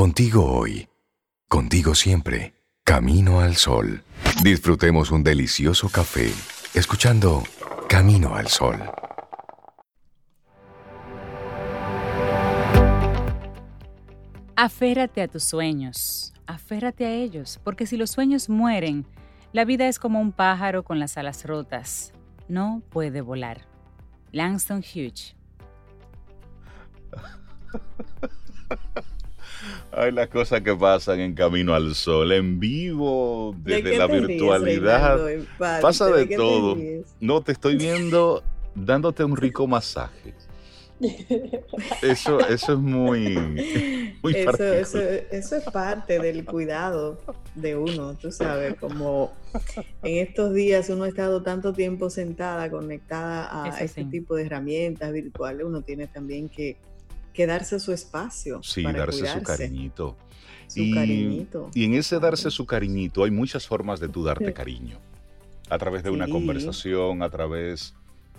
Contigo hoy, contigo siempre, Camino al Sol. Disfrutemos un delicioso café escuchando Camino al Sol. Aférrate a tus sueños, aférrate a ellos, porque si los sueños mueren, la vida es como un pájaro con las alas rotas. No puede volar. Langston Hughes. Hay las cosas que pasan en Camino al Sol, en vivo, desde la virtualidad. Pasa de todo. No, te estoy viendo dándote un rico masaje. Eso, eso es muy, muy eso, eso, eso, es parte del cuidado de uno, tú sabes, como en estos días uno ha estado tanto tiempo sentada, conectada a este tipo de herramientas virtuales, uno tiene también que, que darse su espacio. Sí, darse su cariñito. Su y, cariñito. Y en ese darse su cariñito hay muchas formas de tú darte cariño. A través de una conversación, a través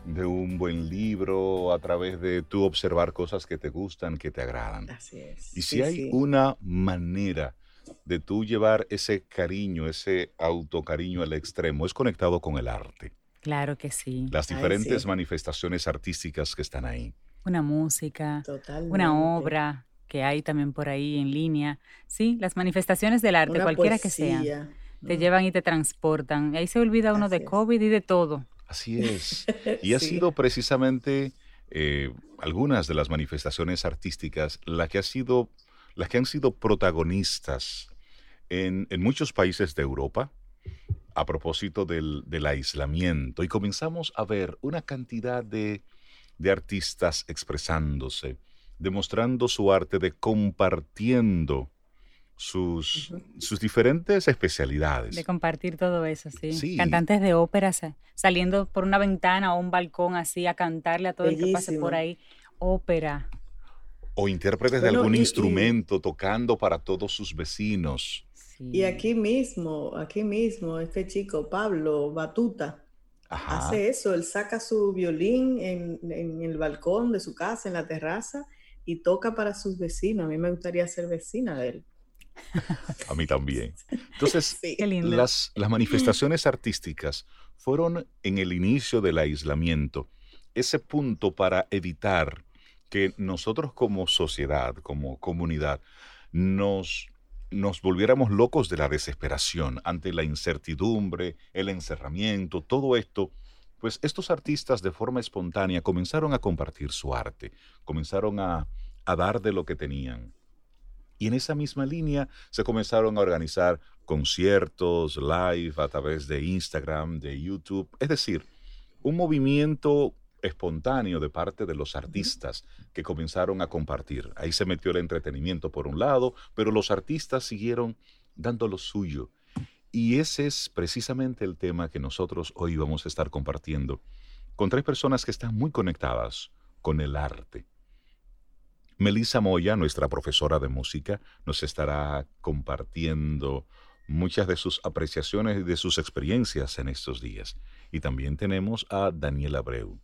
de un buen libro, a través de tú observar cosas que te gustan, que te agradan. Así es. Y si hay una manera de tú llevar ese cariño, ese autocariño al extremo, es conectado con el arte. Claro que sí. Las diferentes manifestaciones artísticas que están ahí. Una música, una obra que hay también por ahí en línea. Sí, las manifestaciones del arte, cualquiera que sea, te llevan y te transportan. Y ahí se olvida uno de COVID y de todo. Así es. Y ha sido precisamente eh, algunas de las manifestaciones artísticas las que, ha sido, las que han sido protagonistas en, muchos países de Europa a propósito del, aislamiento. Y comenzamos a ver una cantidad de, de artistas expresándose, demostrando su arte de compartiendo sus, sus diferentes especialidades. De compartir todo eso, sí. Cantantes de ópera saliendo por una ventana o un balcón así a cantarle a todo el que pase por ahí. Ópera. O intérpretes de algún instrumento tocando para todos sus vecinos. Y aquí mismo, aquí mismo, este chico, Pablo Batuta, hace eso. Él saca su violín en, en el balcón de su casa, en la terraza, y toca para sus vecinos. A mí me gustaría ser vecina de él. A mí también. Entonces, las, las manifestaciones artísticas fueron en el inicio del aislamiento ese punto para evitar que nosotros como sociedad, como comunidad, nos, nos volviéramos locos de la desesperación ante la incertidumbre, el encerramiento, todo esto, pues estos artistas de forma espontánea comenzaron a compartir su arte, comenzaron a, a dar de lo que tenían. Y en esa misma línea se comenzaron a organizar conciertos live a través de Instagram, de YouTube. Es decir, un movimiento espontáneo de parte de los artistas que comenzaron a compartir. Ahí se metió el entretenimiento por un lado, pero los artistas siguieron dando lo suyo. Y ese es precisamente el tema que nosotros hoy vamos a estar compartiendo con tres personas que están muy conectadas con el arte. Melissa Moya, nuestra profesora de música, nos estará compartiendo muchas de sus apreciaciones y de sus experiencias en estos días. Y también tenemos a Daniel Abreu.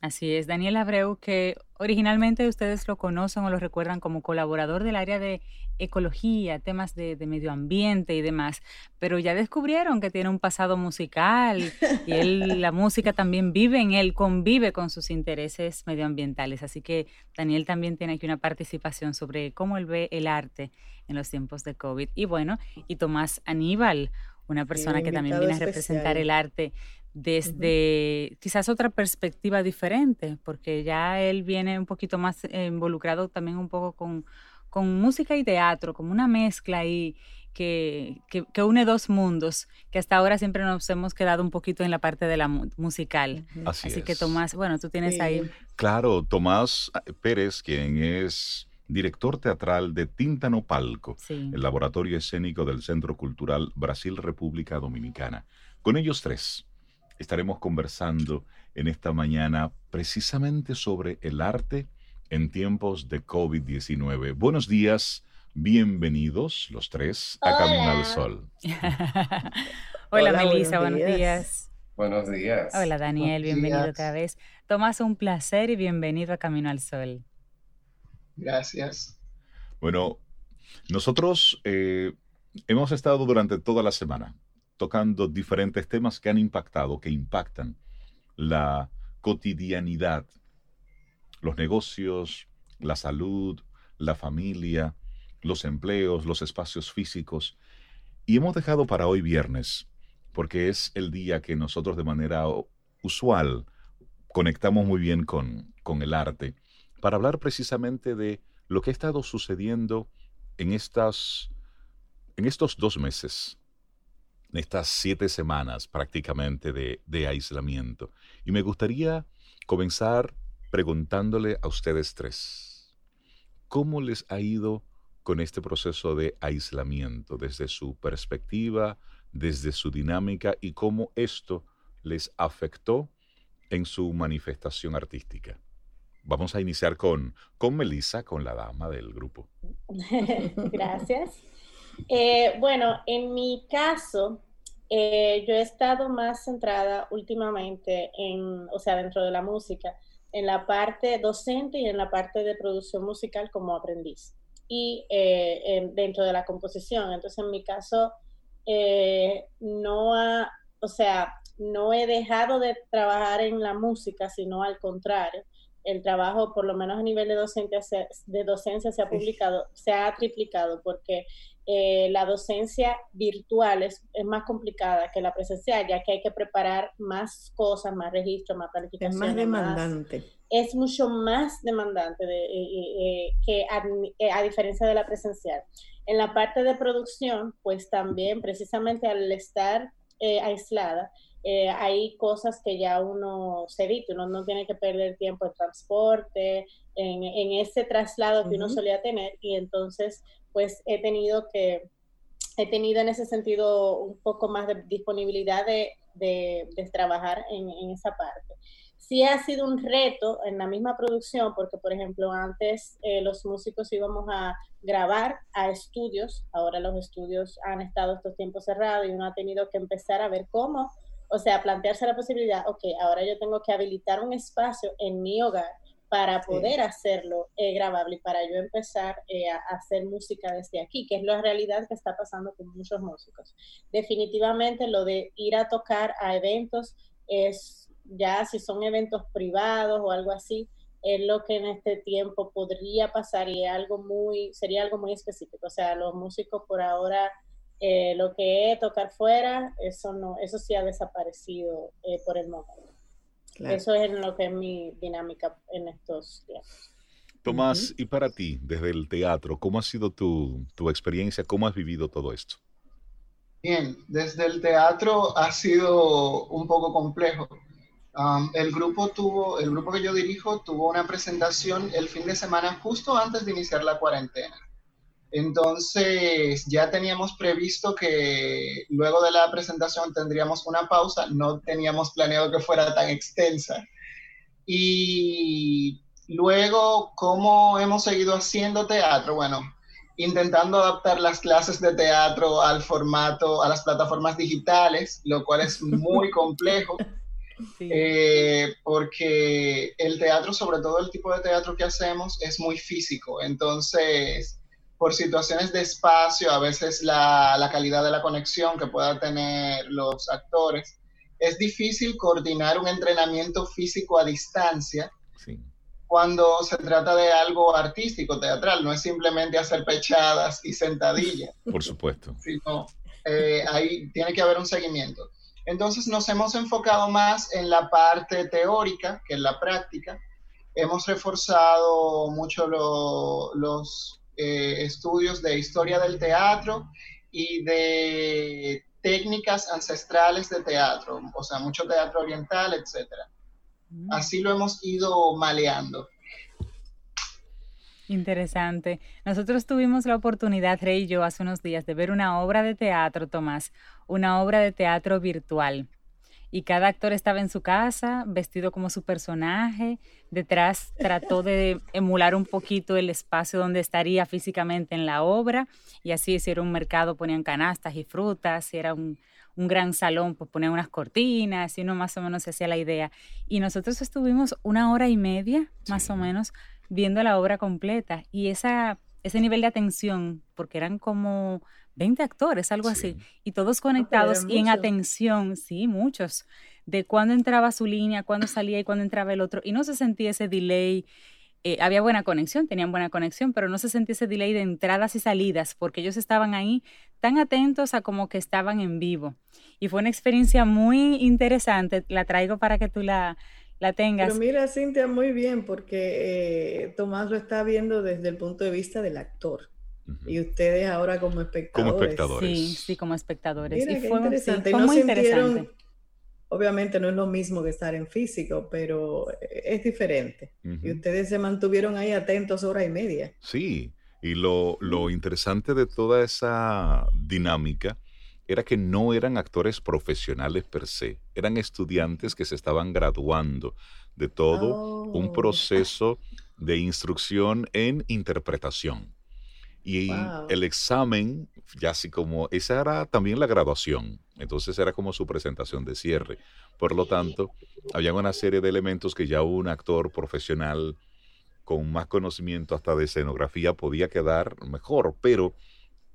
Así es, Daniel Abreu, que originalmente ustedes lo conocen o lo recuerdan como colaborador del área de ecología, temas de, medio ambiente y demás, pero ya descubrieron que tiene un pasado musical y él, la música también vive en él, convive con sus intereses medioambientales. Así que Daniel también tiene aquí una participación sobre cómo él ve el arte en los tiempos de COVID. Y bueno, y Tomás Aníbal, una persona que también viene a representar el arte desde quizás otra perspectiva diferente, porque ya él viene un poquito más involucrado también un poco con, con música y teatro, como una mezcla ahí que, que, une dos mundos, que hasta ahora siempre nos hemos quedado un poquito en la parte de la musical. Así, que Tomás, bueno, tú tienes ahí. Claro, Tomás eh, Pérez, quien es director teatral de Tíntano Palco, el laboratorio escénico del Centro Cultural Brasil República Dominicana. Con ellos tres estaremos conversando en esta mañana precisamente sobre el arte en tiempos de COVID-19. Buenos días, bienvenidos los tres a Camino al Sol. Hola, Melissa, buenos días. Buenos días. Hola Daniel, bienvenido otra vez. Tomás, un placer y bienvenido a Camino al Sol. Gracias. Bueno, Nosotros eh, hemos estado durante toda la semana tocando diferentes temas que han impactado, que impactan la cotidianidad, los negocios, la salud, la familia, los empleos, los espacios físicos. Y hemos dejado para hoy viernes, porque es el día que nosotros de manera usual conectamos muy bien con, con el arte, para hablar precisamente de lo que ha estado sucediendo en, estas, en estos dos meses, estas siete semanas prácticamente de, aislamiento. Y me gustaría comenzar preguntándole a ustedes tres, ¿cómo les ha ido con este proceso de aislamiento desde su perspectiva, desde su dinámica y cómo esto les afectó en su manifestación artística? Vamos a iniciar con, con Melissa, con la dama del grupo. Gracias. Eh, bueno, en mi caso, eh, yo he estado más centrada últimamente en, o sea, dentro de la música, en la parte docente y en la parte de producción musical como aprendiz y eh, dentro de la composición. Entonces, en mi caso, no ha, o sea, no he dejado de trabajar en la música, sino al contrario el trabajo, por lo menos a nivel de, docente, de docencia, se ha publicado, se ha triplicado, porque eh, la docencia virtual es, más complicada que la presencial, ya que hay que preparar más cosas, más registros, más planificación. Es más demandante. es mucho más demandante de, eh, eh, que a, diferencia de la presencial. En la parte de producción, pues también precisamente al estar aislada, eh, hay cosas que ya uno se evita, uno no tiene que perder tiempo en transporte, en, en ese traslado que uno solía tener y entonces pues he tenido que, he tenido en ese sentido un poco más de disponibilidad de, de, trabajar en, esa parte. Sí ha sido un reto en la misma producción, porque por ejemplo antes eh, los músicos íbamos a grabar a estudios, ahora los estudios han estado estos tiempos cerrados y uno ha tenido que empezar a ver cómo o sea, plantearse la posibilidad, ok, ahora yo tengo que habilitar un espacio en mi hogar para poder hacerlo eh, grabable y para yo empezar eh, a, hacer música desde aquí, que es la realidad que está pasando con muchos músicos. Definitivamente lo de ir a tocar a eventos es ya si son eventos privados o algo así, es lo que en este tiempo podría pasar y algo muy, sería algo muy específico. O sea, los músicos por ahora eh, lo que es tocar fuera, eso no, eso sí ha desaparecido eh, por el momento. Eso es en lo que es mi dinámica en estos días. Tomás, y para ti, desde el teatro, ¿cómo ha sido tu, tu experiencia? ¿Cómo has vivido todo esto? Bien, desde el teatro ha sido un poco complejo. Um, el grupo tuvo, el grupo que yo dirijo tuvo una presentación el fin de semana justo antes de iniciar la cuarentena. Entonces ya teníamos previsto que luego de la presentación tendríamos una pausa, no teníamos planeado que fuera tan extensa. Y luego, ¿cómo hemos seguido haciendo teatro? Bueno, intentando adaptar las clases de teatro al formato, a las plataformas digitales, lo cual es muy complejo. Eh, porque el teatro, sobre todo el tipo de teatro que hacemos, es muy físico. Entonces, por situaciones de espacio, a veces la, la calidad de la conexión que puedan tener los actores, es difícil coordinar un entrenamiento físico a distancia cuando se trata de algo artístico, teatral, no es simplemente hacer pechadas y sentadillas. Por supuesto. Sino eh, ahí tiene que haber un seguimiento. Entonces nos hemos enfocado más en la parte teórica que en la práctica. Hemos reforzado mucho los eh, estudios de historia del teatro y de técnicas ancestrales de teatro, o sea, mucho teatro oriental, etc. Mm. Así lo hemos ido maleando. Interesante. Nosotros tuvimos la oportunidad, Rey y yo, hace unos días de ver una obra de teatro, Tomás, una obra de teatro virtual y cada actor estaba en su casa, vestido como su personaje. Detrás trató de emular un poquito el espacio donde estaría físicamente en la obra. Y así, si era un mercado, ponían canastas y frutas. Si era un, gran salón, pues ponían unas cortinas. Y uno más o menos se hacía la idea. Y nosotros estuvimos una hora y media, más o menos, viendo la obra completa. Y esa ese nivel de atención, porque eran como 20 actores, algo así, y todos conectados y en atención, sí, muchos, de cuándo entraba su línea, cuándo salía y cuándo entraba el otro, y no se sentía ese delay. Eh, había buena conexión, tenían buena conexión, pero no se sentía ese delay de entradas y salidas, porque ellos estaban ahí tan atentos a como que estaban en vivo. Y fue una experiencia muy interesante, la traigo para que tú la, la tengas. Pero mira, Cintia, muy bien, porque eh, Tomás lo está viendo desde el punto de vista del actor. Y ustedes ahora como espectadores. Como espectadores. Sí, sí, como espectadores. Mira, y fue, interesante. muy interesante. Obviamente no es lo mismo que estar en físico, pero es diferente. Y ustedes se mantuvieron ahí atentos hora y media. Sí, y lo, lo interesante de toda esa dinámica era que no eran actores profesionales per se, eran estudiantes que se estaban graduando de todo un oh. proceso de instrucción en interpretación. Y el examen, ya así como, esa era también la graduación, entonces era como su presentación de cierre. Por lo tanto, había una serie de elementos que ya un actor profesional con más conocimiento hasta de escenografía podía quedar mejor, pero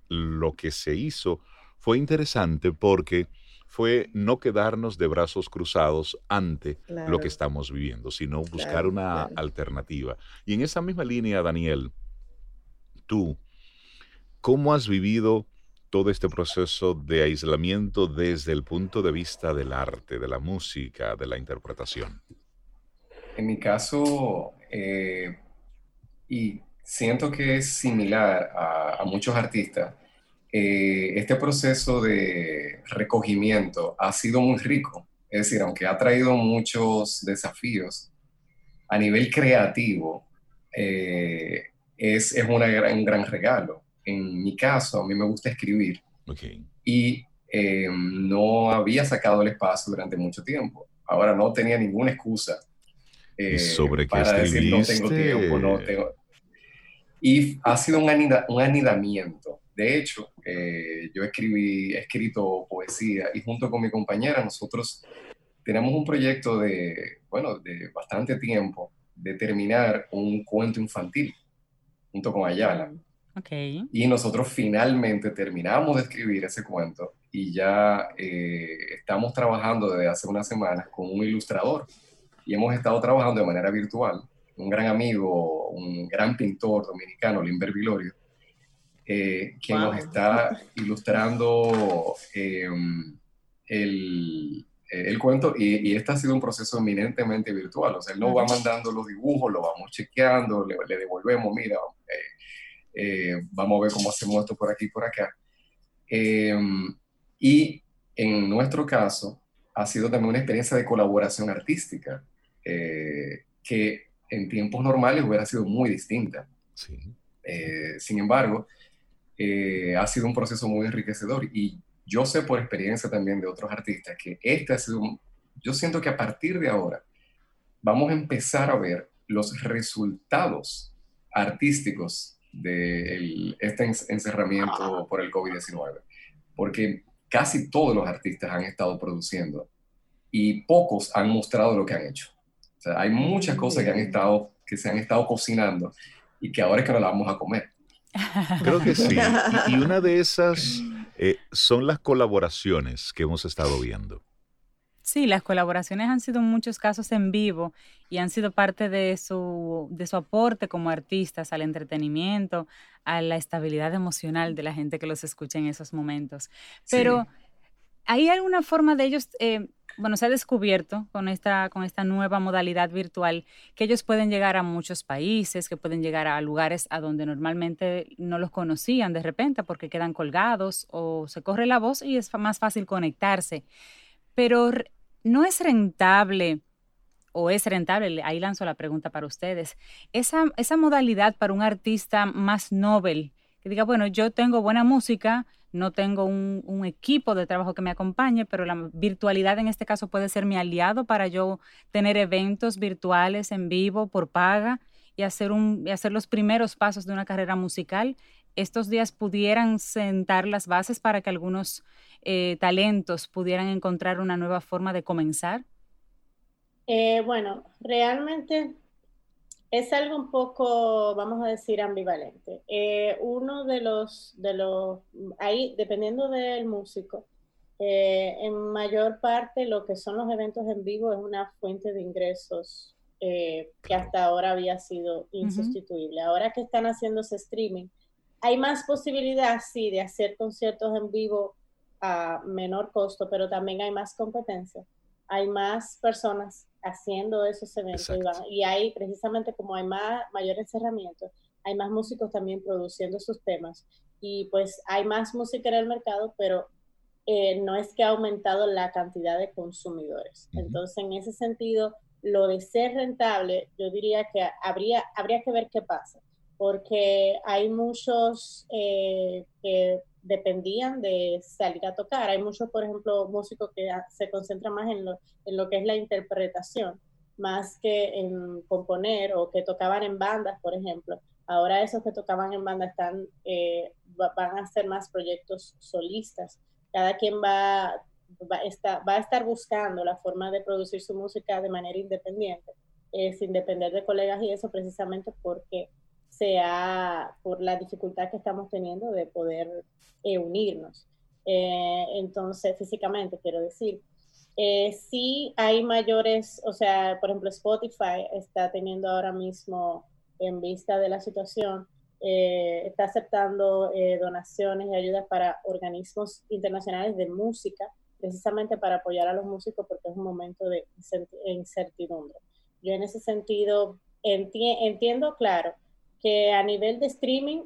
lo que se hizo fue interesante porque fue no quedarnos de brazos cruzados ante lo que estamos viviendo, sino buscar una alternativa. Y en esa misma línea, Daniel, tú, ¿cómo has vivido todo este proceso de aislamiento desde el punto de vista del arte, de la música, de la interpretación? En mi caso, eh, y siento que es similar a, muchos artistas, eh, este proceso de recogimiento ha sido muy rico. Es decir, aunque ha traído muchos desafíos, a nivel creativo eh, es, es una un gran regalo. En mi caso, a mí me gusta escribir y eh, no había sacado el espacio durante mucho tiempo. Ahora no tenía ninguna excusa sobre para decir no tengo tiempo, no tengo... Y ha sido un, un anidamiento de hecho, eh, yo escribí, he escrito poesía y junto con mi compañera nosotros tenemos un proyecto de, bueno, de bastante tiempo de terminar un cuento infantil junto con Ayala. Okay. Y nosotros finalmente terminamos de escribir ese cuento y ya eh, estamos trabajando desde hace unas semanas con un ilustrador y hemos estado trabajando de manera virtual. Un gran amigo, un gran pintor dominicano, Limber Vilorio, eh, que nos está ilustrando em, el, el, cuento y, y, este ha sido un proceso eminentemente virtual, o sea, él nos va mandando los dibujos, lo vamos chequeando, le, devolvemos, mira, eh, eh, vamos a ver cómo hacemos esto por aquí y por acá. Em, y en nuestro caso ha sido también una experiencia de colaboración artística que en tiempos normales hubiera sido muy distinta. Sí. sin embargo, eh, ha sido un proceso muy enriquecedor y yo sé por experiencia también de otros artistas que este ha sido, yo siento que a partir de ahora vamos a empezar a ver los resultados artísticos de este encerramiento por el COVID-19, porque casi todos los artistas han estado produciendo y pocos han mostrado lo que han hecho. O sea, hay muchas cosas que han estado, que se han estado cocinando y que ahora es que nos las vamos a comer. Creo que sí. Y, una de esas eh, son las colaboraciones que hemos estado viendo. Sí, las colaboraciones han sido en muchos casos en vivo y han sido parte de su, de su aporte como artistas al entretenimiento, a la estabilidad emocional de la gente que los escucha en esos momentos. Pero, ¿hay alguna forma de ellos eh, bueno, se ha descubierto con esta, con esta nueva modalidad virtual que ellos pueden llegar a muchos países, que pueden llegar a lugares a donde normalmente no los conocían de repente porque quedan colgados o se corre la voz y es más fácil conectarse. Pero no es rentable o es rentable, ahí lanzo la pregunta para ustedes, esa, esa modalidad para un artista más noble, que diga, bueno, yo tengo buena música, no tengo un, equipo de trabajo que me acompañe, pero la virtualidad en este caso puede ser mi aliado para yo tener eventos virtuales en vivo por paga y hacer, un, hacer los primeros pasos de una carrera musical. Estos días pudieran sentar las bases para que algunos eh, talentos pudieran encontrar una nueva forma de comenzar. Eh, bueno, realmente Es algo un poco, vamos a decir, ambivalente. Eh, uno de los, de los, ahí, dependiendo del músico, eh, en mayor parte lo que son los eventos en vivo es una fuente de ingresos eh, que hasta ahora había sido insustituible. Ahora que están haciéndose streaming, hay más posibilidad, sí, de hacer conciertos en vivo a menor costo, pero también hay más competencia. Hay más personas haciendo esos eventos y, hay precisamente como hay más mayor encerramiento, hay más músicos también produciendo sus temas y pues hay más música en el mercado, pero eh, no es que ha aumentado la cantidad de consumidores. Entonces, en ese sentido, lo de ser rentable, yo diría que habría, habría que ver qué pasa, porque hay muchos eh, que dependían de salir a tocar. Hay muchos, por ejemplo, músicos que se concentran más en lo, en lo que es la interpretación, más que en componer o que tocaban en bandas, por ejemplo. Ahora esos que tocaban en banda están, eh, van a hacer más proyectos solistas. Cada quien va, va, va a estar buscando la forma de producir su música de manera independiente, eh, sin depender de colegas y eso precisamente porque sea por la dificultad que estamos teniendo de poder eh, unirnos. Eh, entonces, físicamente, quiero decir, eh, sí hay mayores, o sea, por ejemplo, Spotify está teniendo ahora mismo, en vista de la situación, está aceptando donaciones y ayudas para organismos internacionales de música, precisamente para apoyar a los músicos porque es un momento de incertidumbre. Yo en ese sentido entiendo, claro, que a nivel de streaming,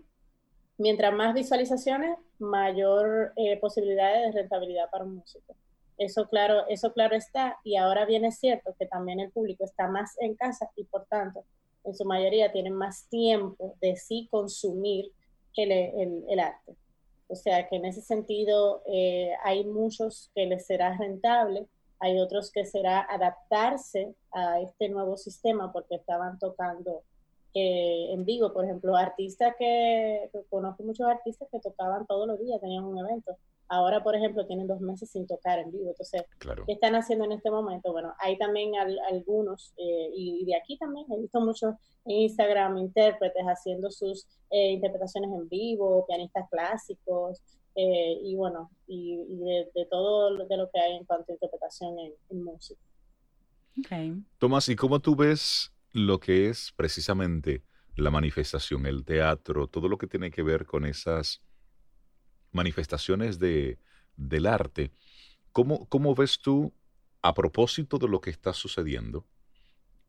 mientras más visualizaciones, mayor eh, posibilidades de rentabilidad para un músico. Eso claro, eso claro está, y ahora viene cierto que también el público está más en casa y por tanto, en su mayoría tienen más tiempo de sí consumir el, el, el arte. O sea que en ese sentido eh, hay muchos que les será rentable, hay otros que será adaptarse a este nuevo sistema porque estaban tocando en vivo, por ejemplo, artistas que, conozco muchos artistas que tocaban todos los días, tenían un evento. Ahora, por ejemplo, tienen dos meses sin tocar en vivo. Entonces, ¿qué están haciendo en este momento? Bueno, hay también algunos, eh, y, de aquí también he visto muchos en Instagram intérpretes haciendo sus eh, interpretaciones en vivo, pianistas clásicos, eh, y bueno, y, de, todo de lo que hay en cuanto a interpretación en, música. Okay. Tomás, ¿y cómo tú ves lo que es precisamente la manifestación, el teatro, todo lo que tiene que ver con esas manifestaciones de, del arte. ¿Cómo, ¿Cómo ves tú, a propósito de lo que está sucediendo,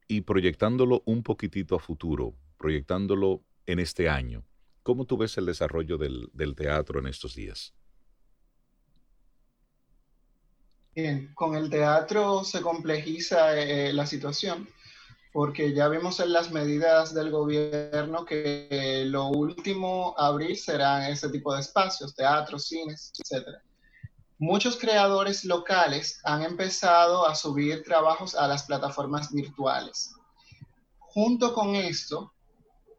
y proyectándolo un poquitito a futuro, proyectándolo en este año, ¿cómo tú ves el desarrollo del, teatro en estos días? Bien, con el teatro se complejiza eh, la situación porque ya vimos en las medidas del gobierno que lo último a abrir serán ese tipo de espacios, teatros, cines, etc. Muchos creadores locales han empezado a subir trabajos a las plataformas virtuales. Junto con esto,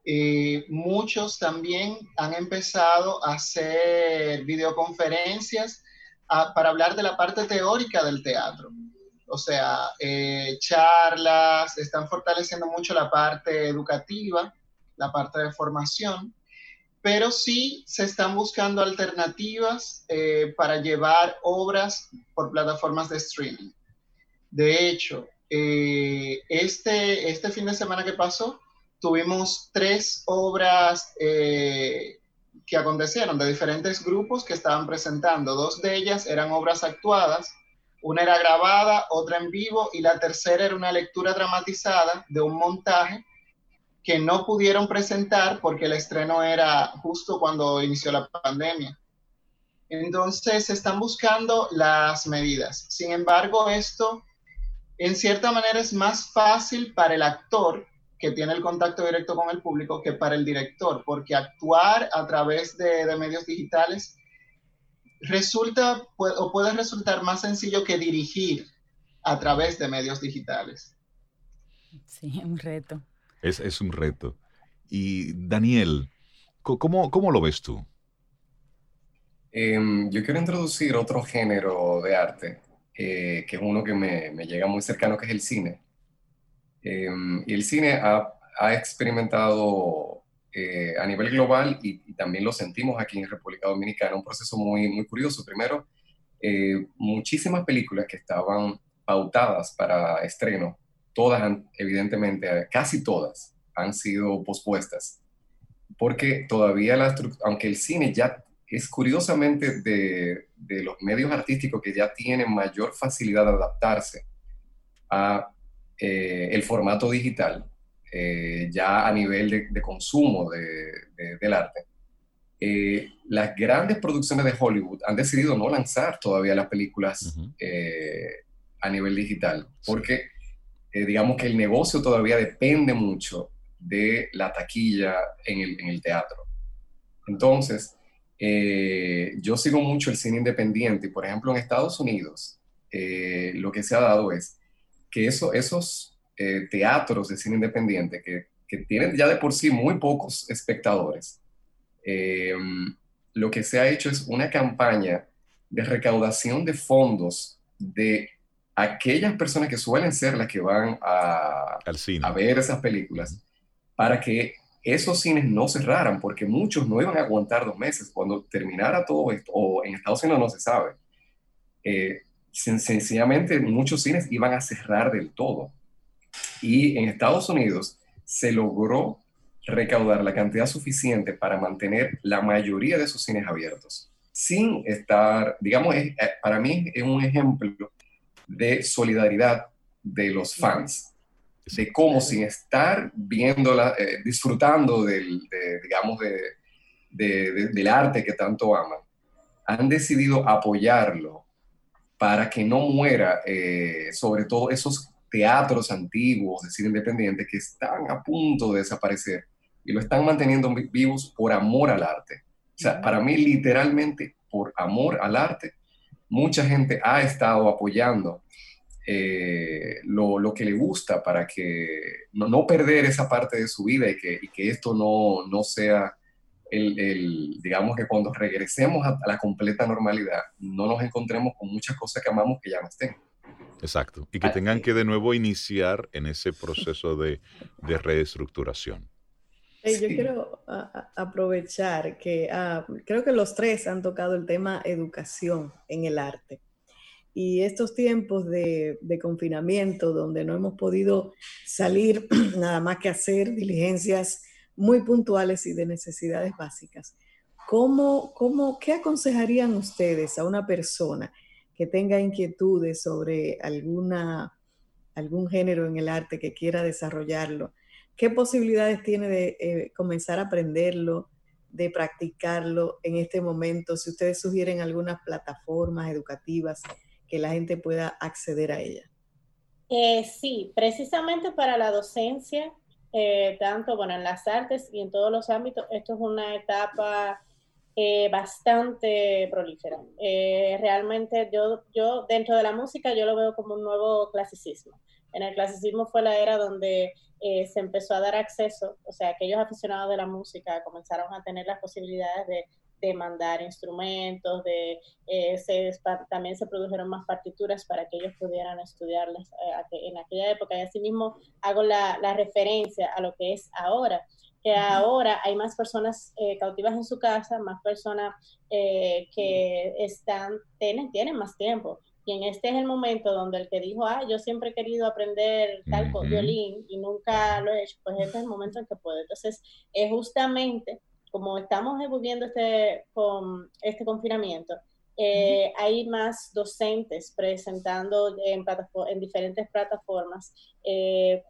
eh, muchos también han empezado a hacer videoconferencias ah, para hablar de la parte teórica del teatro o sea, eh, charlas, están fortaleciendo mucho la parte educativa, la parte de formación, pero sí se están buscando alternativas eh, para llevar obras por plataformas de streaming. De hecho, eh, este, este fin de semana que pasó, tuvimos tres obras que acontecieron de diferentes grupos que estaban presentando. Dos de ellas eran obras actuadas una era grabada, otra en vivo y la tercera era una lectura dramatizada de un montaje que no pudieron presentar porque el estreno era justo cuando inició la pandemia. Entonces se están buscando las medidas. Sin embargo, esto en cierta manera es más fácil para el actor que tiene el contacto directo con el público que para el director, porque actuar a través de, de medios digitales resulta o puede resultar más sencillo que dirigir a través de medios digitales. Sí, es un reto. Es, un reto. Y Daniel, ¿cómo, cómo lo ves tú? Em, yo quiero introducir otro género de arte, eh, que es uno que me, me, llega muy cercano, que es el cine. Em, y el cine ha ha experimentado eh, a nivel global y, también lo sentimos aquí en República Dominicana, un proceso muy, muy curioso. Primero, eh, muchísimas películas que estaban pautadas para estreno, todas, evidentemente, casi todas, han sido pospuestas. Porque todavía, la aunque el cine ya es curiosamente de, de, los medios artísticos que ya tienen mayor facilidad de adaptarse a eh, el formato digital, eh, ya a nivel de, consumo del arte. Eh, las grandes producciones de Hollywood han decidido no lanzar todavía las películas eh, a nivel digital, porque digamos que el negocio todavía depende mucho de la taquilla en el, en el teatro. Entonces, yo sigo mucho el cine independiente y, por ejemplo, en Estados Unidos, lo que se ha dado es que eso, esos eh, teatros de cine independiente que, que, tienen ya de por sí muy pocos espectadores, eh, lo que se ha hecho es una campaña de recaudación de fondos de aquellas personas que suelen ser las que van a, a ver esas películas, para que esos cines no cerraran, porque muchos no iban a aguantar dos meses. Cuando terminara todo esto, o en Estados Unidos no se sabe, eh, sencillamente muchos cines iban a cerrar del todo. Y en Estados Unidos se logró recaudar la cantidad suficiente para mantener la mayoría de sus cines abiertos, sin estar, digamos, eh, para mí es un ejemplo de solidaridad de los fans, de cómo sin estar viéndola, eh, disfrutando del, digamos, del arte que tanto aman, han decidido apoyarlo para que no muera, eh, sobre todo esos teatros antiguos de cine independiente que están a punto de desaparecer y lo están manteniendo vivos por amor al arte. O sea, para mí literalmente por amor al arte, mucha gente ha estado apoyando eh, lo, que le gusta para que no, perder esa parte de su vida y que, que esto no, no sea el, el, digamos que cuando regresemos a, a, la completa normalidad, no nos encontremos con muchas cosas que amamos que ya no estén. Exacto. Y que tengan que de nuevo iniciar en ese proceso de, de reestructuración. yo quiero aprovechar que ah, creo que los tres han tocado el tema educación en el arte. Y estos tiempos de, de, confinamiento donde no hemos podido salir nada más que hacer diligencias muy puntuales y de necesidades básicas, ¿cómo, cómo, ¿qué aconsejarían ustedes a una persona que tenga inquietudes sobre alguna, algún género en el arte que quiera desarrollarlo, ¿qué posibilidades tiene de eh, comenzar a aprenderlo, de practicarlo en este momento? Si ustedes sugieren algunas plataformas educativas que la gente pueda acceder a ella. Eh, sí, precisamente para la docencia, eh, tanto bueno, en las artes y en todos los ámbitos, esto es una etapa eh, bastante prolífera. Eh, realmente yo, yo dentro de la música yo lo veo como un nuevo clasicismo. En el clasicismo fue la era donde eh, se empezó a dar acceso, o sea, aquellos aficionados de la música comenzaron a tener las posibilidades de, de mandar instrumentos, de se, también se produjeron más partituras para que ellos pudieran estudiarlas en aquella época. Y asimismo hago la, la referencia a lo que es ahora que ahora hay más personas eh, cautivas en su casa, más personas eh, que están, tienen, tienen más tiempo. Y en este es el momento donde el que dijo, ah, yo siempre he querido aprender tal violín y nunca lo he hecho, pues este es el momento en que puede. Entonces, es justamente como estamos viviendo este, con este confinamiento, eh, hay más docentes presentando en, en diferentes plataformas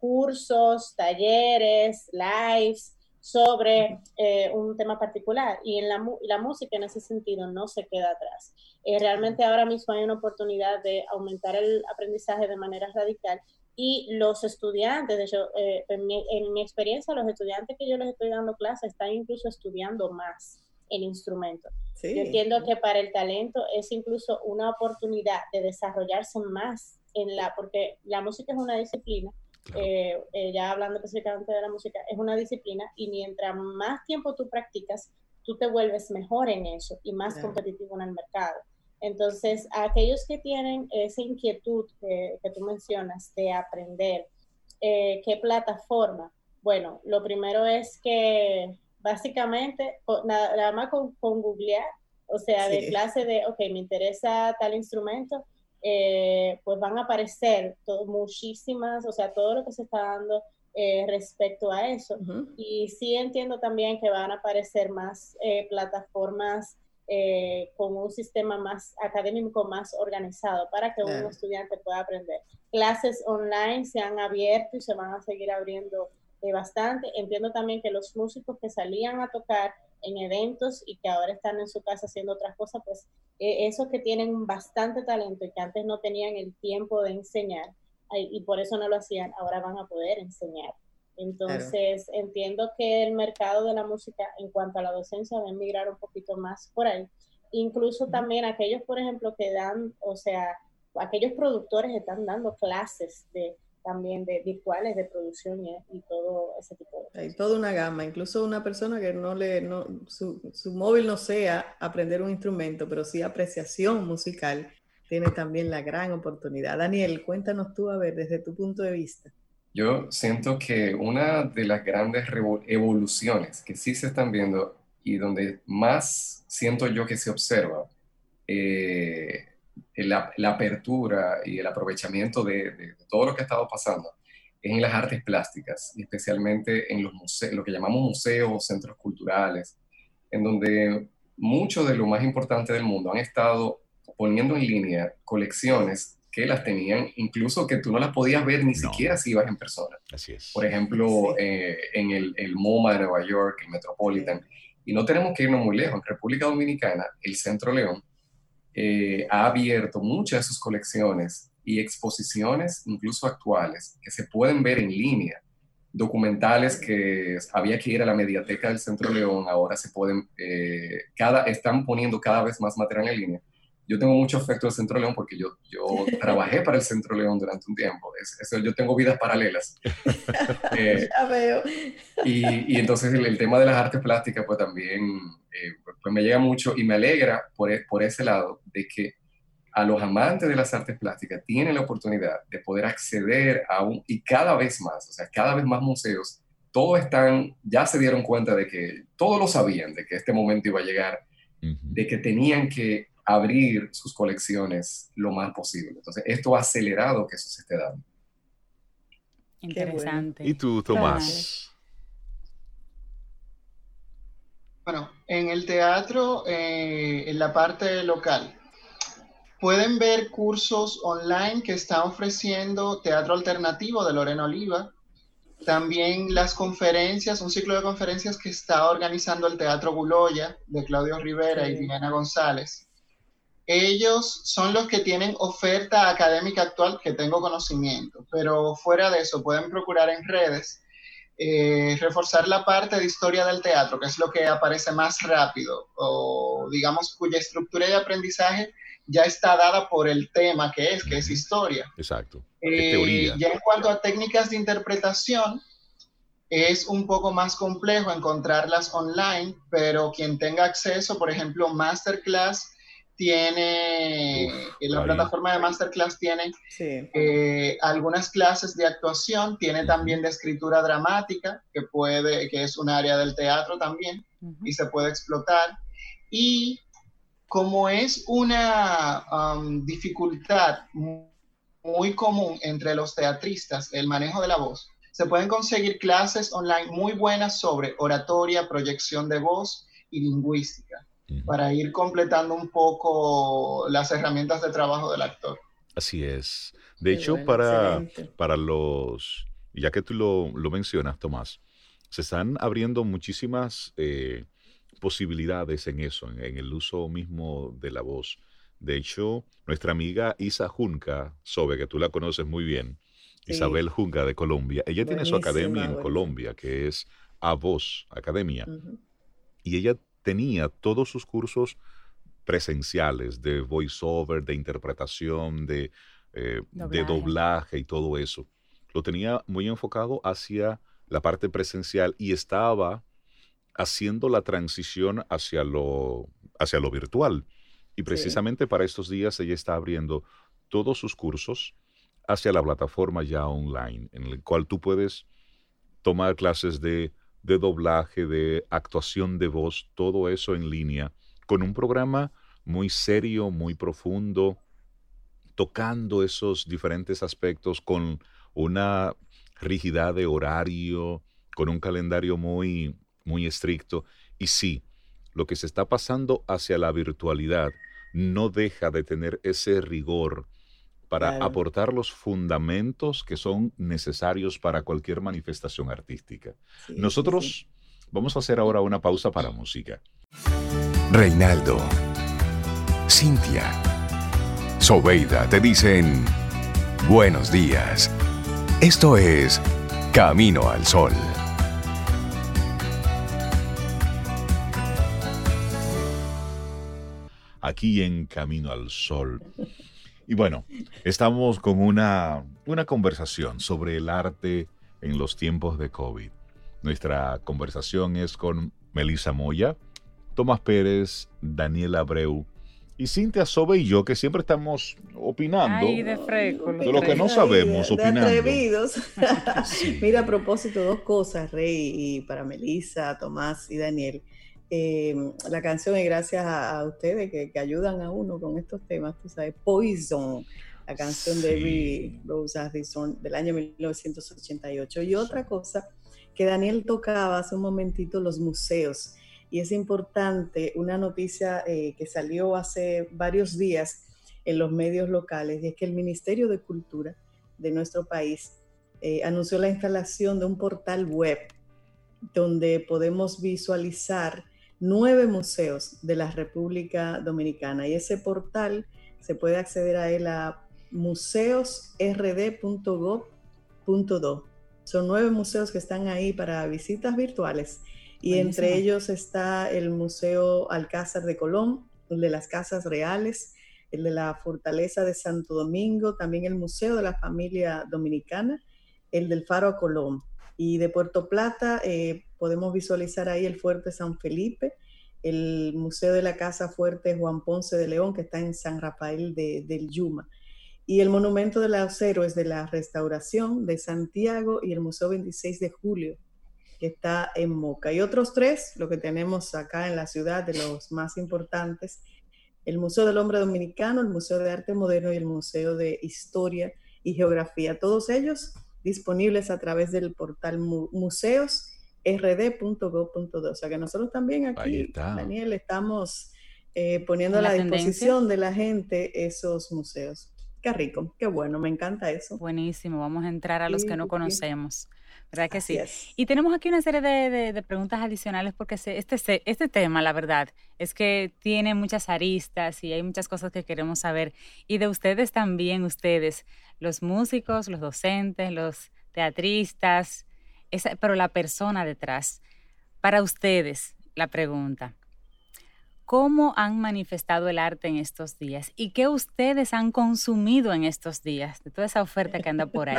cursos, talleres, lives, sobre eh, un tema particular y en la, la, música en ese sentido no se queda atrás. Eh, realmente ahora mismo hay una oportunidad de aumentar el aprendizaje de manera radical y los estudiantes, de hecho, eh, en, mi, en, mi, experiencia, los estudiantes que yo les estoy dando clases están incluso estudiando más el instrumento. Yo entiendo que para el talento es incluso una oportunidad de desarrollarse más en la, porque la música es una disciplina eh, eh, ya hablando específicamente de la música, es una disciplina y mientras más tiempo tú practicas, tú te vuelves mejor en eso y más competitivo en el mercado. Entonces, aquellos que tienen esa inquietud que, tú mencionas de aprender, eh, qué plataforma, Bueno, lo primero es que básicamente, nada, más con, con, googlear, o sea, de clase de, ok, me interesa tal instrumento, eh, pues van a aparecer muchísimas, o sea, todo lo que se está dando eh, respecto a eso. Y sí entiendo también que van a aparecer más eh, plataformas con un sistema más académico, más organizado para que un estudiante pueda aprender. Clases online se han abierto y se van a seguir abriendo bastante. Entiendo también que los músicos que salían a tocar en eventos y que ahora están en su casa haciendo otras cosas, pues eh, esos que tienen bastante talento y que antes no tenían el tiempo de enseñar y por eso no lo hacían, ahora van a poder enseñar. Entonces, entiendo que el mercado de la música en cuanto a la docencia va a migrar un poquito más por ahí. Incluso también aquellos, por ejemplo, que dan, o sea, aquellos productores están dando clases de, también de virtuales de producción y, todo ese tipo de cosas. Hay toda una gama, incluso una persona que no le, no, su, su, móvil no sea aprender un instrumento, pero sí apreciación musical, tiene también la gran oportunidad. Daniel, cuéntanos tú, a ver, desde tu punto de vista. Yo siento que una de las grandes evoluciones que sí se están viendo y donde más siento yo que se observa eh, la, apertura y el aprovechamiento de, todo lo que ha estado pasando en las artes plásticas, y especialmente en los museos, lo que llamamos museos, centros culturales, en donde mucho de lo más importante del mundo han estado poniendo en línea colecciones que las tenían, incluso que tú no las podías ver ni siquiera si ibas en persona. Así es. Por ejemplo, eh, en el, el, MoMA de Nueva York, el Metropolitan, y no tenemos que irnos muy lejos, en República Dominicana, el Centro León eh, ha abierto muchas de sus colecciones y exposiciones, incluso actuales, que se pueden ver en línea. Documentales que había que ir a la mediateca del Centro León, ahora se pueden, eh, cada, están poniendo cada vez más material en línea yo tengo mucho afecto al Centro León porque yo, yo trabajé para el Centro León durante un tiempo. eso, yo tengo vidas paralelas. Eh, ya veo. Y, y entonces el, tema de las artes plásticas pues también eh, pues, pues me llega mucho y me alegra por, e, por ese lado de que a los amantes de las artes plásticas tienen la oportunidad de poder acceder a un, y cada vez más, o sea, cada vez más museos, todos están, ya se dieron cuenta de que, todos lo sabían, de que este momento iba a llegar, de que tenían que abrir sus colecciones lo más posible. Entonces, esto ha acelerado que eso se esté dando. Interesante. ¿Y tú, Tomás? Bueno, en el teatro, eh, en la parte local, pueden ver cursos online que está ofreciendo Teatro Alternativo de Lorena Oliva. También las conferencias, un ciclo de conferencias que está organizando el Teatro Guloya de Claudio Rivera y Diana González ellos son los que tienen oferta académica actual que tengo conocimiento, pero fuera de eso pueden procurar en redes eh, reforzar la parte de historia del teatro, que es lo que aparece más rápido, o digamos cuya estructura de aprendizaje ya está dada por el tema que es, que es historia. Exacto. Eh, ya en cuanto a técnicas de interpretación, es un poco más complejo encontrarlas online, pero quien tenga acceso, por ejemplo, masterclass tiene, en la plataforma de Masterclass tiene eh, algunas clases de actuación, tiene también de escritura dramática, que, puede, que es un área del teatro también, y se puede explotar. Y como es una um, dificultad muy común entre los teatristas, el manejo de la voz, se pueden conseguir clases online muy buenas sobre oratoria, proyección de voz y lingüística para ir completando un poco las herramientas de trabajo del actor. Así es. De hecho, para, para los, ya que tú lo, lo, mencionas, Tomás, se están abriendo muchísimas eh, posibilidades en eso, en, el uso mismo de la voz. De hecho, nuestra amiga Isa Junca, Sobe, que tú la conoces muy bien, Isabel Junca de Colombia, ella tiene su academia en Colombia, que es A Voz Academia. Y ella tenía todos sus cursos presenciales de voiceover, de interpretación, de, eh, de doblaje y todo eso. Lo tenía muy enfocado hacia la parte presencial y estaba haciendo la transición hacia lo, hacia lo virtual. Y precisamente para estos días ella está abriendo todos sus cursos hacia la plataforma ya online, en el cual tú puedes tomar clases de, de doblaje, de actuación de voz, todo eso en línea, con un programa muy serio, muy profundo, tocando esos diferentes aspectos con una rigidez de horario, con un calendario muy, muy estricto. Y sí, lo que se está pasando hacia la virtualidad no deja de tener ese rigor para aportar los fundamentos que son necesarios para cualquier manifestación artística. Nosotros vamos a hacer ahora una pausa para música. Reinaldo, Cintia, Sobeida te dicen buenos días. Esto es Camino al Sol. Aquí en Camino al Sol. Y bueno, estamos con una, una conversación sobre el arte en los tiempos de COVID. Nuestra conversación es con Melissa Moya, Tomás Pérez, Daniel Abreu y Cintia Sobe y yo, que siempre estamos opinando de, lo que no sabemos, opinando. atrevidos. Mira, a propósito, dos cosas, Rey, y para Melissa, Tomás y Daniel. Eh, la canción, y gracias a, ustedes que, ayudan a uno con estos temas, tú sabes, Poison, la canción de Rose Addison del año 1988. Y otra cosa que Daniel tocaba hace un momentito, los museos. Y es importante una noticia eh, que salió hace varios días en los medios locales, y es que el Ministerio de Cultura de nuestro país eh, anunció la instalación de un portal web donde podemos visualizar nueve museos de la República Dominicana. Y ese portal se puede acceder a él a museosrd.gov.do. Son nueve museos que están ahí para visitas virtuales y entre ellos está el Museo Alcázar de Colón, el de las Casas Reales, el de la Fortaleza de Santo Domingo, también el Museo de la Familia Dominicana, el del Faro Colón. Y de Puerto Plata eh, podemos visualizar ahí el Fuerte San Felipe, el Museo de la Casa Fuerte Juan Ponce de León, que está en San Rafael de, del Yuma, y el Monumento de los Héroes de la Restauración de Santiago y el Museo 26 de Julio que está en Moca. Y otros tres, lo que tenemos acá en la ciudad, de los más importantes, el Museo del Hombre Dominicano, el Museo de Arte Moderno y el Museo de Historia y Geografía. Todos ellos disponibles a través del portal museosrd.gov.do. O sea que nosotros también aquí, Daniel, estamos eh, poniendo a la, disposición de la gente esos museos. Qué rico, qué bueno, me encanta eso. Buenísimo, vamos a entrar a los que no conocemos. ¿Verdad que sí? Y tenemos aquí una serie de, preguntas adicionales porque este, este tema, la verdad, es que tiene muchas aristas y hay muchas cosas que queremos saber. Y de ustedes también, ustedes, los músicos, los docentes, los teatristas, pero la persona detrás. Para ustedes, la pregunta, ¿Cómo han manifestado el arte en estos días? ¿Y qué ustedes han consumido en estos días? De toda esa oferta que anda por ahí.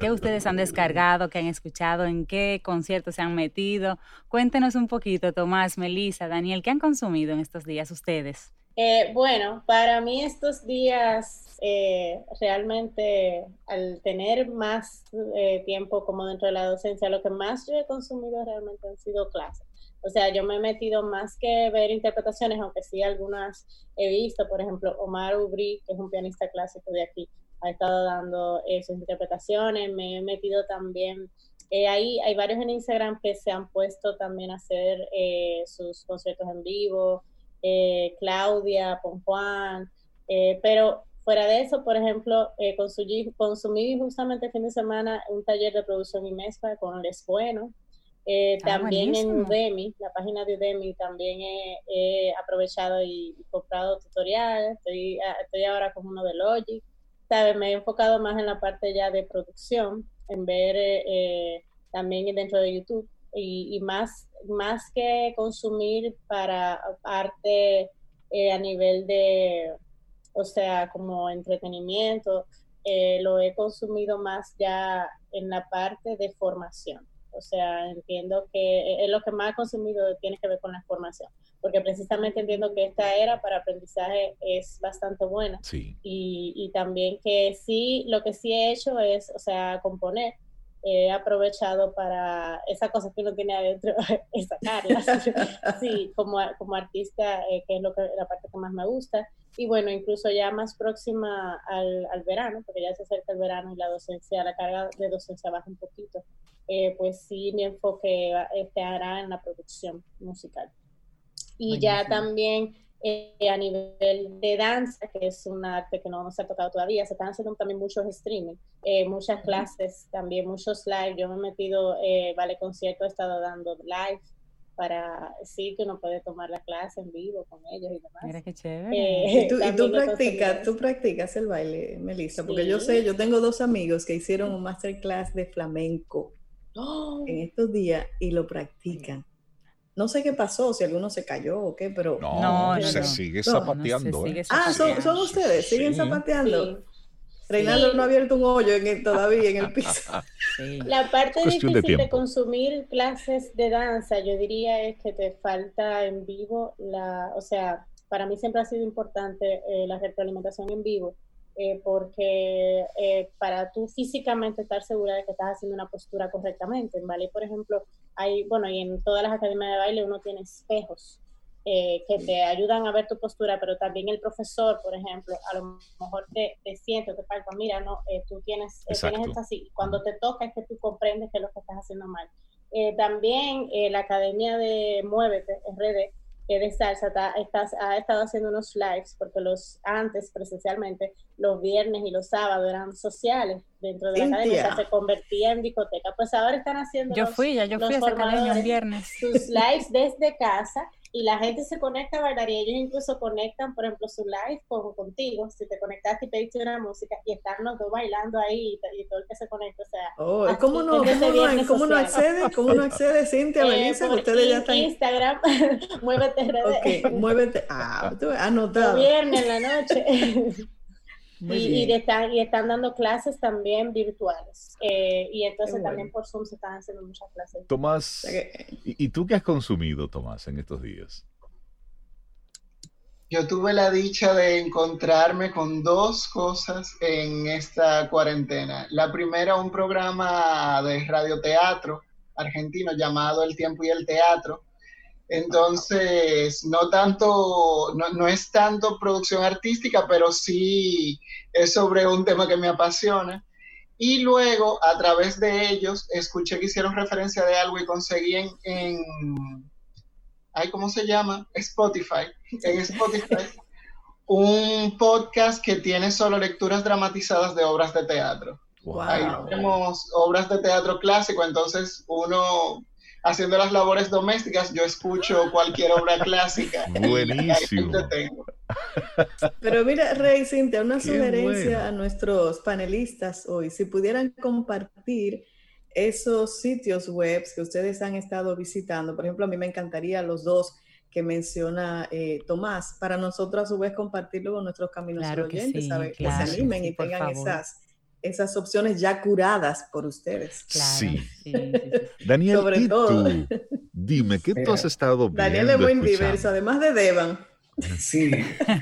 ¿Qué ustedes han descargado, qué han escuchado, en qué conciertos se han metido? Cuéntenos un poquito, Tomás, Melissa, Daniel, ¿qué han consumido en estos días ustedes? Eh, bueno, para mí estos días eh, realmente al tener más eh, tiempo como dentro de la docencia, lo que más yo he consumido realmente han sido clases. O sea, yo me he metido más que ver interpretaciones, aunque sí algunas he visto, por ejemplo, Omar Ubri, que es un pianista clásico de aquí, ha estado dando eh, sus interpretaciones, me he metido también, eh, ahí hay varios en Instagram que se han puesto también a hacer eh, sus conciertos en vivo, Claudia, Juan, pero fuera de eso, por ejemplo, consumí, consumí justamente el fin de semana un taller de producción y mezcla con Les Bueno, eh, ah, también en Udemy, la página de Udemy, también he, aprovechado y, comprado tutoriales. Estoy, estoy ahora con uno de Logic. Me he enfocado más en la parte ya de producción, en ver eh, eh, también dentro de YouTube. Y, más, más que consumir para arte a nivel de, o sea, como entretenimiento, lo he consumido más ya en la parte de formación o sea, entiendo que es lo que más ha consumido tiene que ver con la formación, porque precisamente entiendo que esta era para aprendizaje es bastante buena. Sí. Y, y también que sí, lo que sí he hecho es, o sea, componer. He aprovechado para esa cosa que uno tiene adentro, sacarlas, sí, como, como artista, eh, que es lo que, la parte que más me gusta. Y bueno, incluso ya más próxima al, al, verano, porque ya se acerca el verano y la docencia, la carga de docencia baja un poquito, eh, pues sí, mi enfoque estará en la producción musical. Y ya también eh, a nivel de danza, que es un arte que no, se ha tocado todavía, se están haciendo también muchos streaming, eh, muchas clases, también muchos live. Yo me he metido, eh, vale, concierto, he estado dando live para sí que uno puede tomar la clase en vivo con ellos y demás. Mira qué chévere. ¿Y tú, y tú practicas, tú practicas el baile, Melissa, porque yo sé, yo tengo dos amigos que hicieron un masterclass de flamenco ¡Oh! en estos días y lo practican. No sé qué pasó, si alguno se cayó o qué, pero... No, se, Sigue zapateando, ¿eh? Ah, ¿son, son, ustedes, siguen zapateando. Reinaldo no ha abierto un hoyo en todavía en el piso. La parte difícil de, consumir clases de danza, yo diría, es que te falta en vivo la, o sea, para mí siempre ha sido importante eh, la retroalimentación en vivo, eh, porque eh, para tú físicamente estar segura de que estás haciendo una postura correctamente, ¿vale? Por ejemplo, hay, bueno, y en todas las academias de baile uno tiene espejos eh, que te ayudan a ver tu postura, pero también el profesor, por ejemplo, a lo mejor te, te siente, te palpa, mira, no, tú tienes, tienes esto así, cuando te toca es que tú comprendes que es lo que estás haciendo mal. también la academia de Muévete, RD, que de salsa ha estado haciendo unos lives, porque los antes presencialmente, los viernes y los sábados eran sociales dentro de la academia, se convertía en discoteca. Pues ahora están haciendo. Yo fui, ya yo fui a esa academia un viernes. Sus lives desde casa y la gente se conecta a bailar y ellos incluso conectan, por ejemplo, su live con, contigo, si te conectaste y pediste una música y están los dos bailando ahí y, todo el que se conecta, o sea... Oh, ¿cómo, no, ¿cómo, no, ¿Cómo no accede? ¿Cómo no accede, Cintia, eh, Melissa? ustedes ya están... Instagram, muévete Ok, muévete. Ah, tú anotado. viernes en la noche. y, están, y están dando clases también virtuales. Eh, y entonces también por Zoom se están haciendo muchas clases. Tomás, ¿y, tú qué has consumido, Tomás, en estos días? Yo tuve la dicha de encontrarme con dos cosas en esta cuarentena. La primera, un programa de radioteatro argentino llamado El Tiempo y el Teatro, entonces, no tanto, no, es tanto producción artística, pero sí es sobre un tema que me apasiona. Y luego, a través de ellos, escuché que hicieron referencia de algo y conseguí en, en ¿cómo se llama? Spotify. En Spotify, un podcast que tiene solo lecturas dramatizadas de obras de teatro. Ahí tenemos obras de teatro clásico, entonces uno haciendo las labores domésticas, yo escucho cualquier obra clásica. Buenísimo. Pero mira, Rey, Cintia, una sugerencia a nuestros panelistas hoy. Si pudieran compartir esos sitios web que ustedes han estado visitando, por ejemplo, a mí me encantaría los dos que menciona eh, Tomás, para nosotros a su vez compartirlo con nuestros caminos oyentes, que se animen y tengan esas esas opciones ya curadas por ustedes. sí. Daniel, Sobre todo. Dime, ¿qué tú has estado viendo? Daniel es muy diverso, además de Devan. Sí,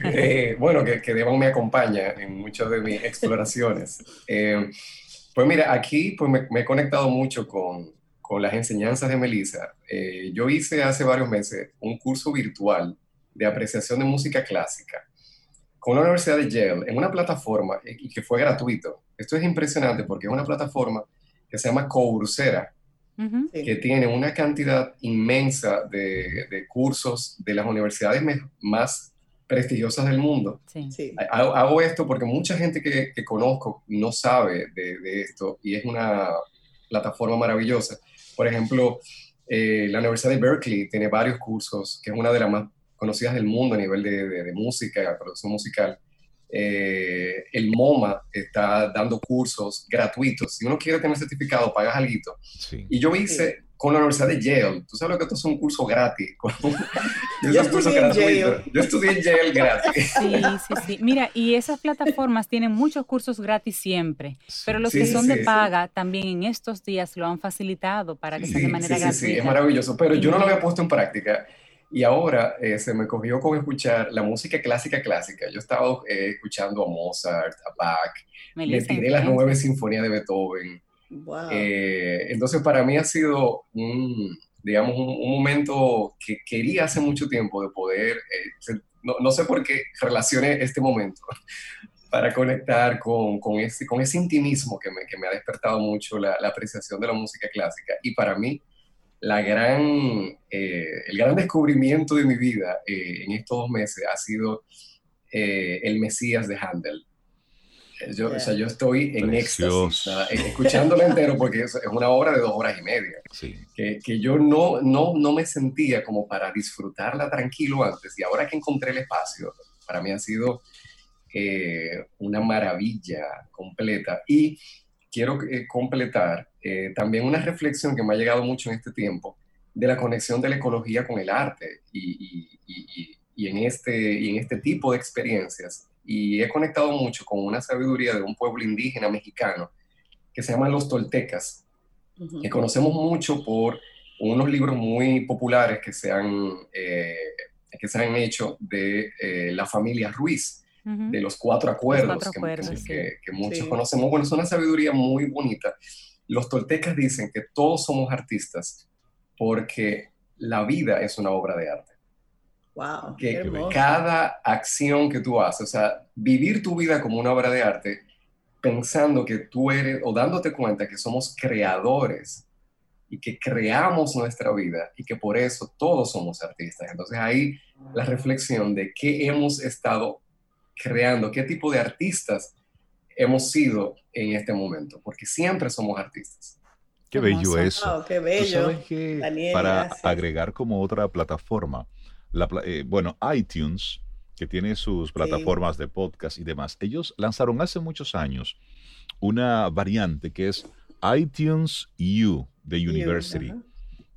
eh, bueno, que, que, Devan me acompaña en muchas de mis exploraciones. Eh, pues mira, aquí pues me, he conectado mucho con, con, las enseñanzas de Melissa. Eh, yo hice hace varios meses un curso virtual de apreciación de música clásica con la Universidad de Yale en una plataforma y que fue gratuito. Esto es impresionante porque es una plataforma que se llama Coursera, que tiene una cantidad inmensa de, cursos de las universidades más prestigiosas del mundo. Hago, esto porque mucha gente que, conozco no sabe de, esto y es una plataforma maravillosa. Por ejemplo, eh, la Universidad de Berkeley tiene varios cursos, que es una de las más conocidas del mundo a nivel de, de, música, producción musical. Eh, el MoMA está dando cursos gratuitos. Si uno quiere tener certificado, pagas algo. Y yo hice con la Universidad de Yale. Tú sabes lo que esto es un curso gratis. yo, estudié en Yale. Yo estudié en Yale gratis. Sí, sí, sí. Mira, y esas plataformas tienen muchos cursos gratis siempre, pero los que son de paga también en estos días lo han facilitado para que sean de manera gratuita. Sí, sí, es maravilloso, pero yo no lo había puesto en práctica. Y ahora eh, se me cogió con escuchar la música clásica clásica. Yo estaba eh, escuchando a Mozart, a Bach, me tiré las nueve sinfonías de Beethoven, Eh, entonces para mí ha sido un, digamos, un, momento que quería hace mucho tiempo de poder, eh, no, no, sé por qué relacioné este momento para conectar con, con, ese, con ese intimismo que me, que me ha despertado mucho la, la, apreciación de la música clásica. Y para mí, la gran, eh, el gran descubrimiento de mi vida en estos dos meses ha sido el Mesías de Handel. Yo, o sea, yo estoy en éxtasis, escuchándolo entero porque es, una obra de dos horas y media, que, que, yo no, no, no me sentía como para disfrutarla tranquilo antes y ahora que encontré el espacio, para mí ha sido eh, una maravilla completa. Y quiero eh, completar eh, también una reflexión que me ha llegado mucho en este tiempo de la conexión de la ecología con el arte y, y, y, y en, este, y en este tipo de experiencias. Y he conectado mucho con una sabiduría de un pueblo indígena mexicano que se llama los toltecas, que conocemos mucho por unos libros muy populares que se han, eh, que se han hecho de eh, la familia Ruiz, de los cuatro acuerdos, que, que, muchos conocemos. Bueno, es una sabiduría muy bonita. Los toltecas dicen que todos somos artistas porque la vida es una obra de arte. Wow, que cada acción que tú haces, o sea, vivir tu vida como una obra de arte, pensando que tú eres, o dándote cuenta que somos creadores y que creamos nuestra vida y que por eso todos somos artistas. Entonces ahí la reflexión de qué hemos estado creando, qué tipo de artistas hemos sido en este momento, porque siempre somos artistas. Qué bello eso. qué bello. para agregar como otra plataforma, eh, bueno, iTunes, que tiene sus plataformas de podcast y demás, ellos lanzaron hace muchos años una variante que es iTunes U de University.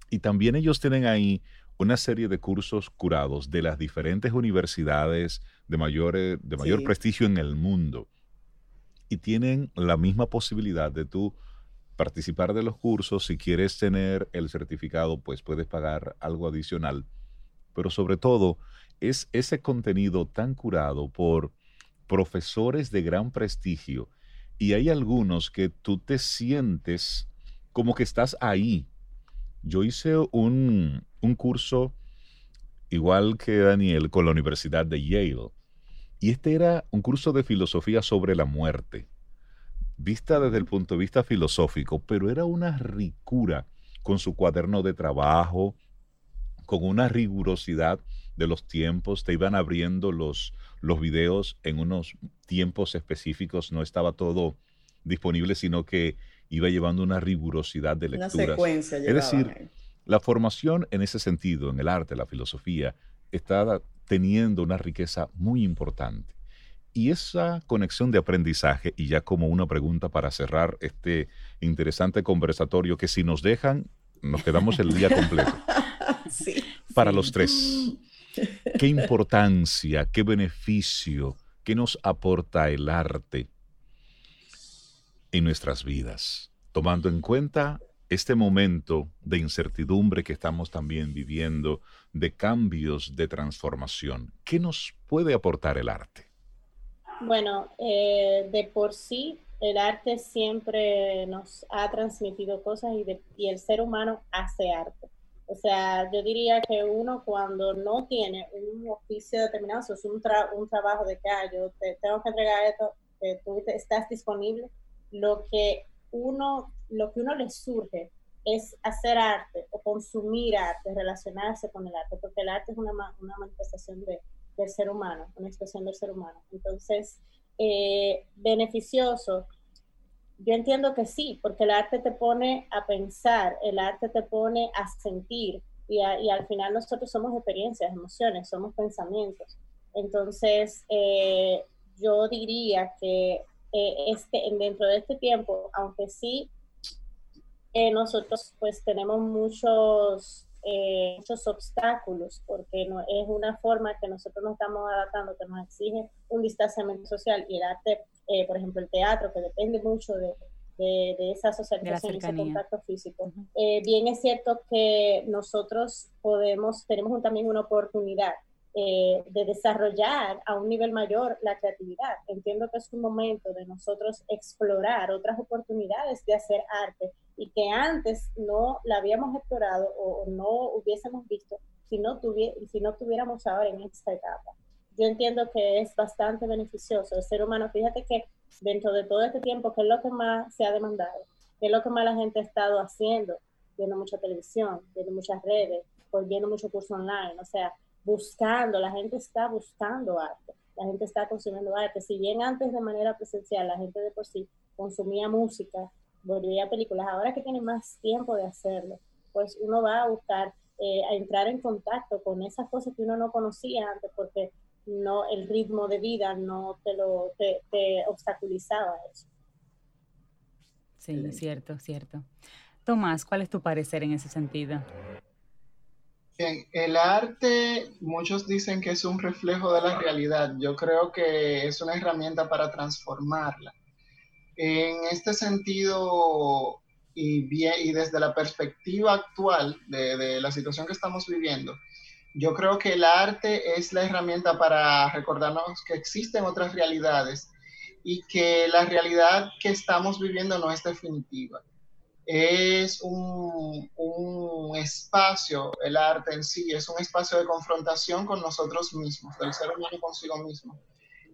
y también ellos tienen ahí una serie de cursos curados de las diferentes universidades de mayor, eh, de mayor prestigio en el mundo. Y tienen la misma posibilidad de tú participar de los cursos. Si quieres tener el certificado, pues puedes pagar algo adicional pero sobre todo es ese contenido tan curado por profesores de gran prestigio y hay algunos que tú te sientes como que estás ahí. Yo hice un, un curso igual que Daniel con la Universidad de Yale y este era un curso de filosofía sobre la muerte, vista desde el punto de vista filosófico, pero era una ricura con su cuaderno de trabajo, con una rigurosidad de los tiempos, te iban abriendo los, los videos en unos tiempos específicos, no estaba todo disponible, sino que iba llevando una rigurosidad de lecturas. Una secuencia es decir, la formación en ese sentido, en el arte, la filosofía, está teniendo una riqueza muy importante. Y esa conexión de aprendizaje, y ya como una pregunta para cerrar este interesante conversatorio, que si nos dejan, nos quedamos el día completo. Para los tres, ¿qué importancia, qué beneficio, qué nos aporta el arte en nuestras vidas? Tomando en cuenta este momento de incertidumbre que estamos también viviendo, de cambios, de transformación, ¿qué nos puede aportar el arte? Bueno, eh, de por sí el arte siempre nos ha transmitido cosas y, el ser humano hace arte. O sea, yo diría que uno cuando no tiene un oficio determinado, o es un, un trabajo de que ah, yo te tengo que entregar esto, que tú estás disponible, lo que uno, lo que uno le surge es hacer arte o consumir arte, relacionarse con el arte, porque el arte es una, una manifestación de, del ser humano, una expresión del ser humano. Entonces, eh, beneficioso yo entiendo que sí, porque el arte te pone a pensar, el arte te pone a sentir y, al final nosotros somos experiencias, emociones, somos pensamientos. Entonces, eh, yo diría que eh, este, dentro de este tiempo, aunque sí eh, nosotros pues tenemos muchos, muchos obstáculos, porque no, es una forma que nosotros nos estamos adaptando, que nos exige un distanciamiento social y el arte eh, por ejemplo, el teatro, que depende mucho de, de, esa socialización y ese contacto físico. Eh, bien es cierto que nosotros podemos, tenemos también una oportunidad eh, de desarrollar a un nivel mayor la creatividad. Entiendo que es un momento de nosotros explorar otras oportunidades de hacer arte y que antes no la habíamos explorado o, no hubiésemos visto si no, si no tuviéramos ahora en esta etapa. Yo entiendo que es bastante beneficioso el ser humano. Fíjate que dentro de todo este tiempo, ¿qué es lo que más se ha demandado? ¿Qué es lo que más la gente ha estado haciendo? Viendo mucha televisión, viendo muchas redes, viendo mucho curso online. O sea, buscando, la gente está buscando arte, la gente está consumiendo arte. Si bien antes de manera presencial la gente de por sí consumía música, volvía películas, ahora que tiene más tiempo de hacerlo, pues uno va a buscar, eh, a entrar en contacto con esas cosas que uno no conocía antes porque no el ritmo de vida no te lo te, obstaculizaba eso. Sí, cierto, cierto. Tomás, ¿cuál es tu parecer en ese sentido? Bien, el arte, muchos dicen que es un reflejo de la realidad. Yo creo que es una herramienta para transformarla. En este sentido, y, bien, y desde la perspectiva actual de, de la situación que estamos viviendo, yo creo que el arte es la herramienta para recordarnos que existen otras realidades y que la realidad que estamos viviendo no es definitiva es un, espacio, el arte en sí, es un espacio de confrontación con nosotros mismos, del ser humano consigo mismo.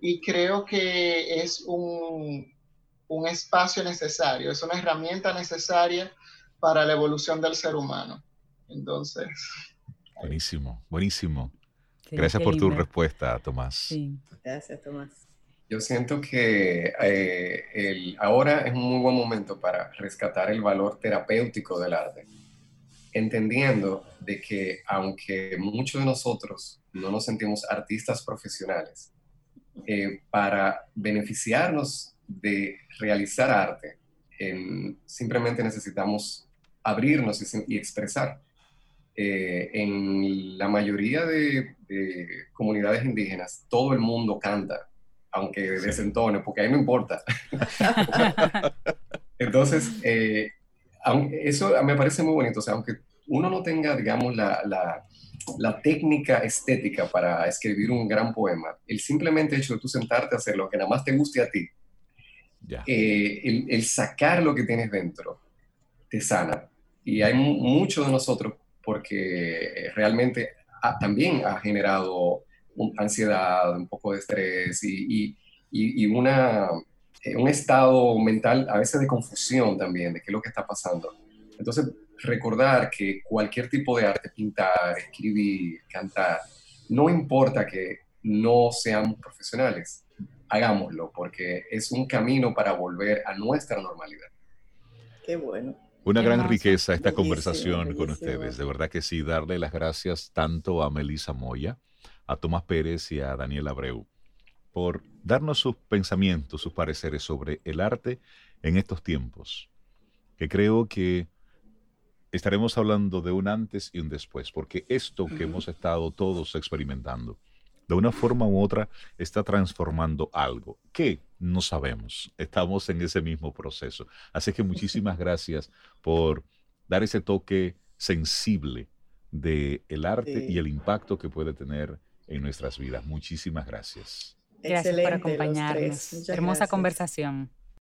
Y creo que es un, un espacio necesario, es una herramienta necesaria para la evolución del ser humano. Entonces. Buenísimo, buenísimo. Gracias por tu respuesta, Tomás. Sí. Gracias, Tomás. Yo siento que eh, ahora es un muy buen momento para rescatar el valor terapéutico del arte, entendiendo de que aunque muchos de nosotros no nos sentimos artistas profesionales, eh, para beneficiarnos de realizar arte, simplemente necesitamos abrirnos y, expresar. Eh, en la mayoría de comunidades indígenas, todo el mundo canta aunque desentone, porque a mí me importa. Entonces, eh, eso me parece muy bonito, o sea, aunque uno no tenga, digamos, la, la, la, técnica estética para escribir un gran poema, el simplemente hecho de tú sentarte a hacer lo que nada más te guste a ti, eh, el, el, sacar lo que tienes dentro, te sana. Y hay mucho de nosotros porque realmente también ha generado ansiedad, un poco de estrés y, y, una, eh, un estado mental a veces de confusión también de qué es lo que está pasando. Entonces, recordar que cualquier tipo de arte, pintar, escribir, cantar, no importa que no seamos profesionales, hagámoslo porque es un camino para volver a nuestra normalidad. Qué bueno. Una gran riqueza esta conversación con ustedes. De verdad que sí, darle las gracias tanto a Melissa Moya, a Tomás Pérez y a Daniel Abreu por darnos sus pensamientos, sus pareceres sobre el arte en estos tiempos, que creo que estaremos hablando de un antes y un después, porque esto que hemos estado todos experimentando, de una forma u otra, está transformando algo que no sabemos. Estamos en ese mismo proceso. Así que muchísimas gracias por dar ese toque sensible del el arte y el impacto que puede tener en nuestras vidas. Muchísimas gracias. Gracias por acompañarnos. Hermosa conversación.